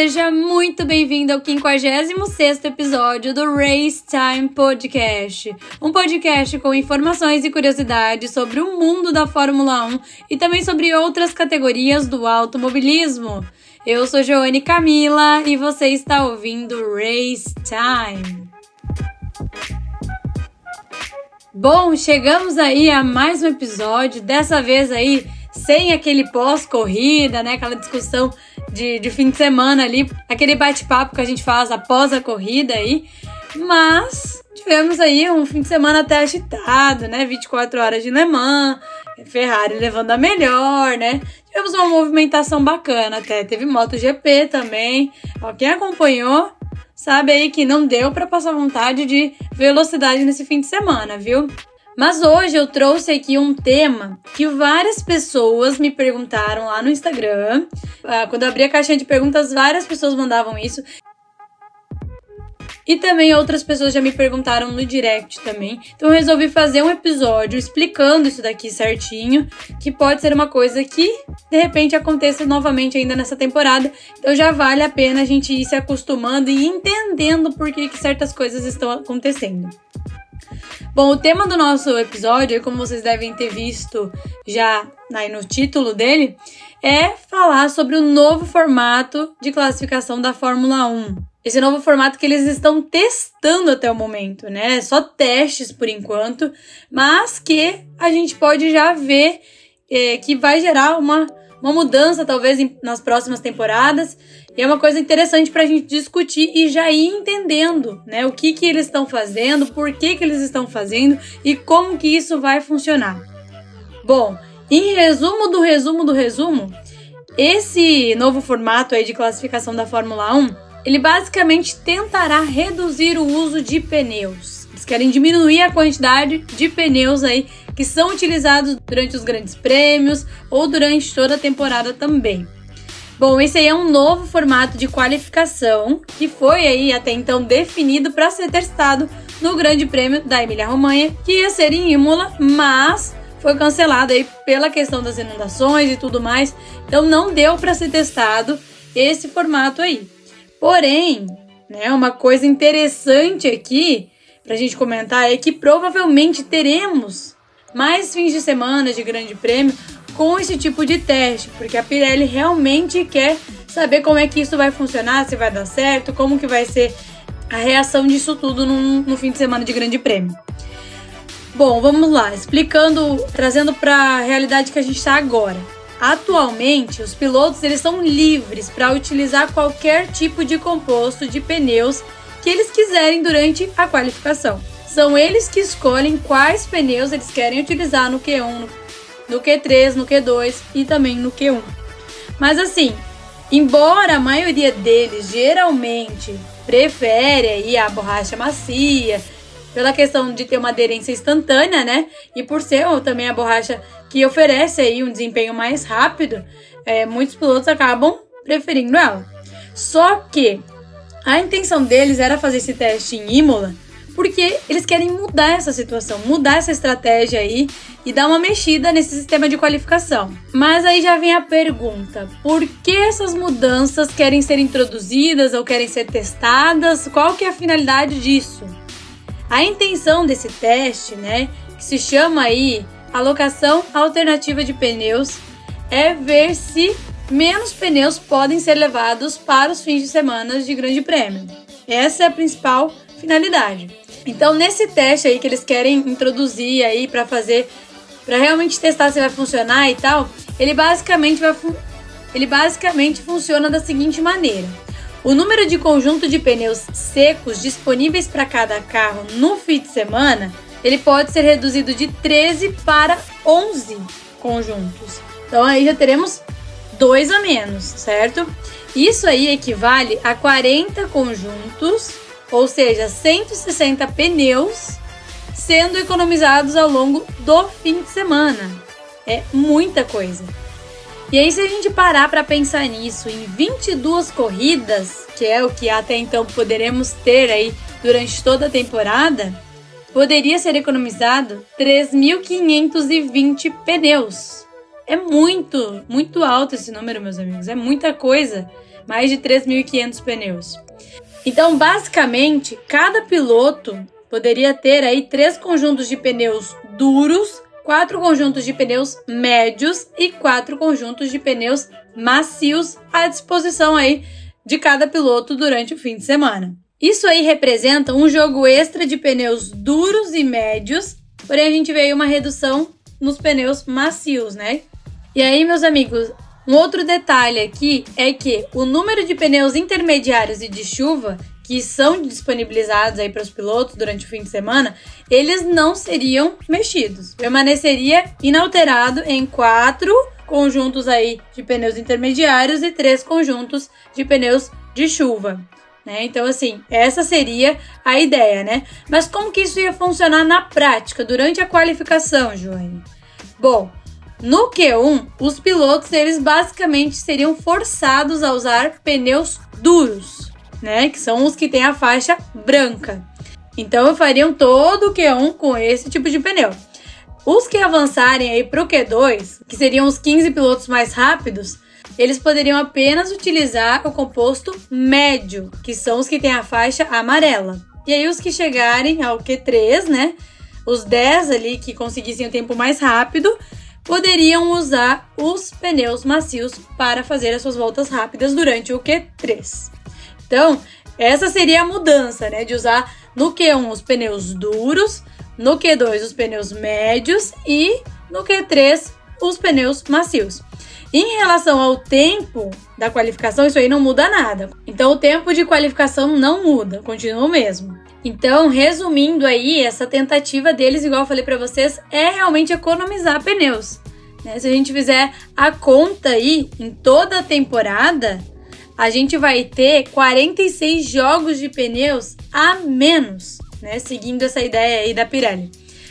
Seja muito bem-vindo ao 56º episódio do Race Time Podcast, um podcast com informações e curiosidades sobre o mundo da Fórmula 1 e também sobre outras categorias do automobilismo. Eu sou Joane Camila e você está ouvindo Race Time. Bom, chegamos aí a mais um episódio, dessa vez aí sem aquele pós-corrida, né? Aquela discussão de, de fim de semana ali, aquele bate-papo que a gente faz após a corrida aí. Mas tivemos aí um fim de semana até agitado, né? 24 horas de Le Mans, Ferrari levando a melhor, né? Tivemos uma movimentação bacana até. Teve MotoGP também. Ó, quem acompanhou sabe aí que não deu para passar vontade de velocidade nesse fim de semana, viu? Mas hoje eu trouxe aqui um tema que várias pessoas me perguntaram lá no Instagram. Ah, quando eu abri a caixinha de perguntas, várias pessoas mandavam isso. E também outras pessoas já me perguntaram no direct também. Então eu resolvi fazer um episódio explicando isso daqui certinho, que pode ser uma coisa que de repente aconteça novamente ainda nessa temporada. Então já vale a pena a gente ir se acostumando e entendendo por que, que certas coisas estão acontecendo. Bom, o tema do nosso episódio, como vocês devem ter visto já aí no título dele, é falar sobre o novo formato de classificação da Fórmula 1. Esse novo formato que eles estão testando até o momento, né? Só testes por enquanto, mas que a gente pode já ver é, que vai gerar uma, uma mudança, talvez, em, nas próximas temporadas. E é uma coisa interessante para a gente discutir e já ir entendendo, né? O que, que eles estão fazendo, por que, que eles estão fazendo e como que isso vai funcionar. Bom, em resumo do resumo do resumo, esse novo formato aí de classificação da Fórmula 1, ele basicamente tentará reduzir o uso de pneus. Querem diminuir a quantidade de pneus aí que são utilizados durante os grandes prêmios ou durante toda a temporada também. Bom, esse aí é um novo formato de qualificação que foi aí até então definido para ser testado no Grande Prêmio da Emília-Romanha, que ia ser em Imola, mas foi cancelado aí pela questão das inundações e tudo mais. Então não deu para ser testado esse formato aí. Porém, né, uma coisa interessante aqui para a gente comentar é que provavelmente teremos mais fins de semana de Grande Prêmio com esse tipo de teste, porque a Pirelli realmente quer saber como é que isso vai funcionar, se vai dar certo, como que vai ser a reação disso tudo no fim de semana de Grande Prêmio. Bom, vamos lá, explicando, trazendo para a realidade que a gente está agora. Atualmente, os pilotos eles são livres para utilizar qualquer tipo de composto de pneus que eles quiserem durante a qualificação. São eles que escolhem quais pneus eles querem utilizar no Q1, no Q3, no Q2 e também no Q1. Mas assim, embora a maioria deles geralmente prefere aí a borracha macia, pela questão de ter uma aderência instantânea, né? E por ser também a borracha que oferece aí um desempenho mais rápido, é, muitos pilotos acabam preferindo ela. Só que a intenção deles era fazer esse teste em Imola porque eles querem mudar essa situação, mudar essa estratégia aí e dar uma mexida nesse sistema de qualificação. Mas aí já vem a pergunta: por que essas mudanças querem ser introduzidas ou querem ser testadas? Qual que é a finalidade disso? A intenção desse teste, né, que se chama aí alocação alternativa de pneus, é ver se menos pneus podem ser levados para os fins de semana de Grande Prêmio. Essa é a principal finalidade. Então, nesse teste aí que eles querem introduzir aí para fazer, para realmente testar se vai funcionar e tal, ele basicamente vai ele basicamente funciona da seguinte maneira: o número de conjunto de pneus secos disponíveis para cada carro no fim de semana, ele pode ser reduzido de 13 para 11 conjuntos. Então aí já teremos dois a menos, certo? Isso aí equivale a 40 conjuntos ou seja, 160 pneus sendo economizados ao longo do fim de semana. É muita coisa. E aí, se a gente parar para pensar nisso, em 22 corridas, que é o que até então poderemos ter aí durante toda a temporada, poderia ser economizado 3.520 pneus. É muito, muito alto esse número, meus amigos. É muita coisa mais de 3.500 pneus. Então, basicamente, cada piloto poderia ter aí três conjuntos de pneus duros, quatro conjuntos de pneus médios e quatro conjuntos de pneus macios à disposição aí de cada piloto durante o fim de semana. Isso aí representa um jogo extra de pneus duros e médios, porém a gente vê aí uma redução nos pneus macios, né? E aí, meus amigos, um outro detalhe aqui é que o número de pneus intermediários e de chuva que são disponibilizados aí para os pilotos durante o fim de semana, eles não seriam mexidos. Permaneceria inalterado em quatro conjuntos aí de pneus intermediários e três conjuntos de pneus de chuva. Né? Então, assim, essa seria a ideia, né? Mas como que isso ia funcionar na prática durante a qualificação, Joane? Bom, no Q1, os pilotos eles basicamente seriam forçados a usar pneus duros, né? Que são os que têm a faixa branca. Então fariam todo o Q1 com esse tipo de pneu. Os que avançarem aí para o Q2, que seriam os 15 pilotos mais rápidos, eles poderiam apenas utilizar o composto médio, que são os que têm a faixa amarela. E aí os que chegarem ao Q3, né? Os 10 ali que conseguissem o tempo mais rápido, poderiam usar os pneus macios para fazer as suas voltas rápidas durante o Q3. Então, essa seria a mudança, né? De usar no Q1 os pneus duros, no Q2 os pneus médios e no Q3 os pneus macios. Em relação ao tempo da qualificação, isso aí não muda nada. Então, o tempo de qualificação não muda, continua o mesmo. Então, resumindo aí, essa tentativa deles, igual eu falei para vocês, é realmente economizar pneus. Né? Se a gente fizer a conta aí em toda a temporada, a gente vai ter 46 jogos de pneus a menos, né? Seguindo essa ideia aí da Pirelli.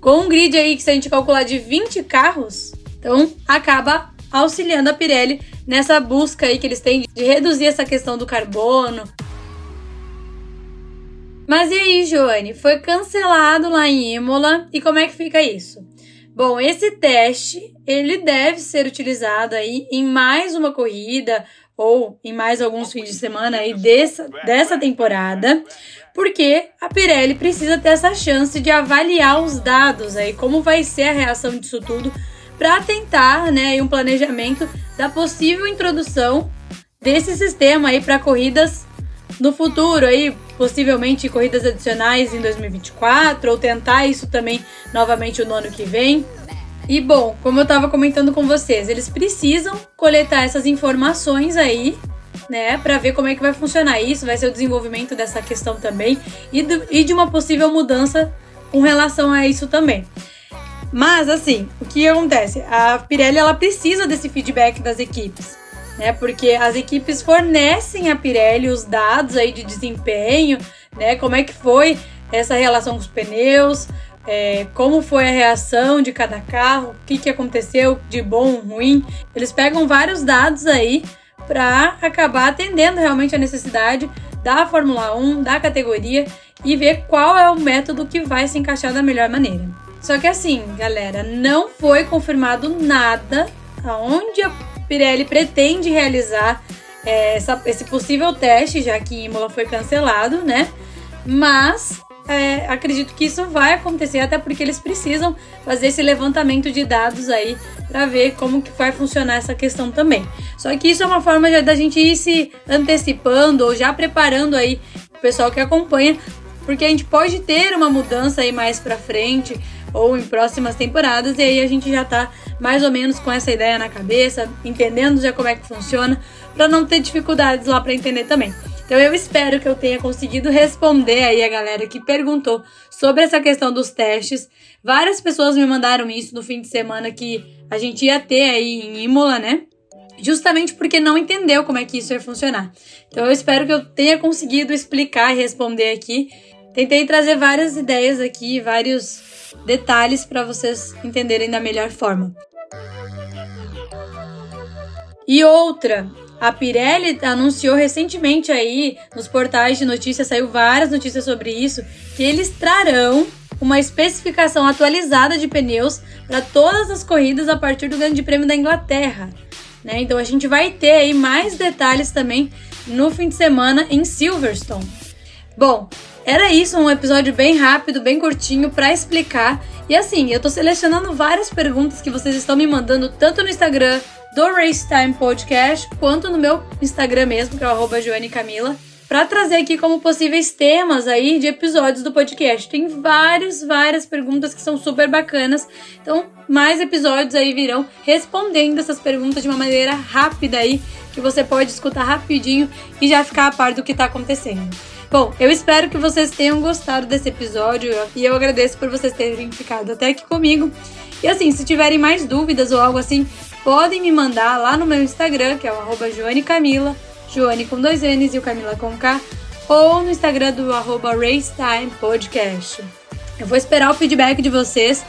Com um grid aí que se a gente calcular de 20 carros, então acaba auxiliando a Pirelli nessa busca aí que eles têm de reduzir essa questão do carbono. Mas e aí, Joane? Foi cancelado lá em Imola e como é que fica isso? Bom, esse teste ele deve ser utilizado aí em mais uma corrida ou em mais alguns fins de semana aí dessa, dessa temporada, porque a Pirelli precisa ter essa chance de avaliar os dados aí, como vai ser a reação disso tudo para tentar, né, um planejamento da possível introdução desse sistema aí para corridas no futuro aí, possivelmente corridas adicionais em 2024 ou tentar isso também novamente no ano que vem. E bom, como eu estava comentando com vocês, eles precisam coletar essas informações aí, né, para ver como é que vai funcionar isso, vai ser o desenvolvimento dessa questão também e, do, e de uma possível mudança com relação a isso também. Mas assim, o que acontece? A Pirelli ela precisa desse feedback das equipes, né? Porque as equipes fornecem à Pirelli os dados aí de desempenho, né? Como é que foi essa relação com os pneus, é, como foi a reação de cada carro, o que, que aconteceu de bom ou ruim. Eles pegam vários dados aí para acabar atendendo realmente a necessidade da Fórmula 1, da categoria e ver qual é o método que vai se encaixar da melhor maneira. Só que assim, galera, não foi confirmado nada aonde a Pirelli pretende realizar é, essa, esse possível teste, já que Imola foi cancelado, né? Mas é, acredito que isso vai acontecer, até porque eles precisam fazer esse levantamento de dados aí para ver como que vai funcionar essa questão também. Só que isso é uma forma da gente ir se antecipando ou já preparando aí o pessoal que acompanha, porque a gente pode ter uma mudança aí mais para frente ou em próximas temporadas, e aí a gente já tá mais ou menos com essa ideia na cabeça, entendendo já como é que funciona, para não ter dificuldades lá para entender também. Então eu espero que eu tenha conseguido responder aí a galera que perguntou sobre essa questão dos testes. Várias pessoas me mandaram isso no fim de semana que a gente ia ter aí em Imola, né? Justamente porque não entendeu como é que isso ia funcionar. Então eu espero que eu tenha conseguido explicar e responder aqui. Tentei trazer várias ideias aqui, vários detalhes para vocês entenderem da melhor forma. E outra, a Pirelli anunciou recentemente aí nos portais de notícias, saiu várias notícias sobre isso, que eles trarão uma especificação atualizada de pneus para todas as corridas a partir do Grande Prêmio da Inglaterra. Né? Então a gente vai ter aí mais detalhes também no fim de semana em Silverstone. Bom, era isso, um episódio bem rápido, bem curtinho para explicar. E assim, eu tô selecionando várias perguntas que vocês estão me mandando tanto no Instagram do Race Time Podcast quanto no meu Instagram mesmo, que é o Joane Camila para trazer aqui como possíveis temas aí de episódios do podcast. Tem várias, várias perguntas que são super bacanas. Então, mais episódios aí virão respondendo essas perguntas de uma maneira rápida aí, que você pode escutar rapidinho e já ficar a par do que está acontecendo. Bom, eu espero que vocês tenham gostado desse episódio e eu agradeço por vocês terem ficado até aqui comigo. E assim, se tiverem mais dúvidas ou algo assim, podem me mandar lá no meu Instagram, que é o arroba joanecamila, Joane com dois N's e o Camila com K, ou no Instagram do arroba Racetime Podcast. Eu vou esperar o feedback de vocês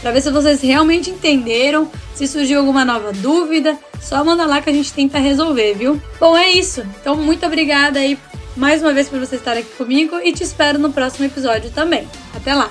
para ver se vocês realmente entenderam, se surgiu alguma nova dúvida, só manda lá que a gente tenta resolver, viu? Bom, é isso. Então, muito obrigada aí mais uma vez por você estar aqui comigo e te espero no próximo episódio também. Até lá!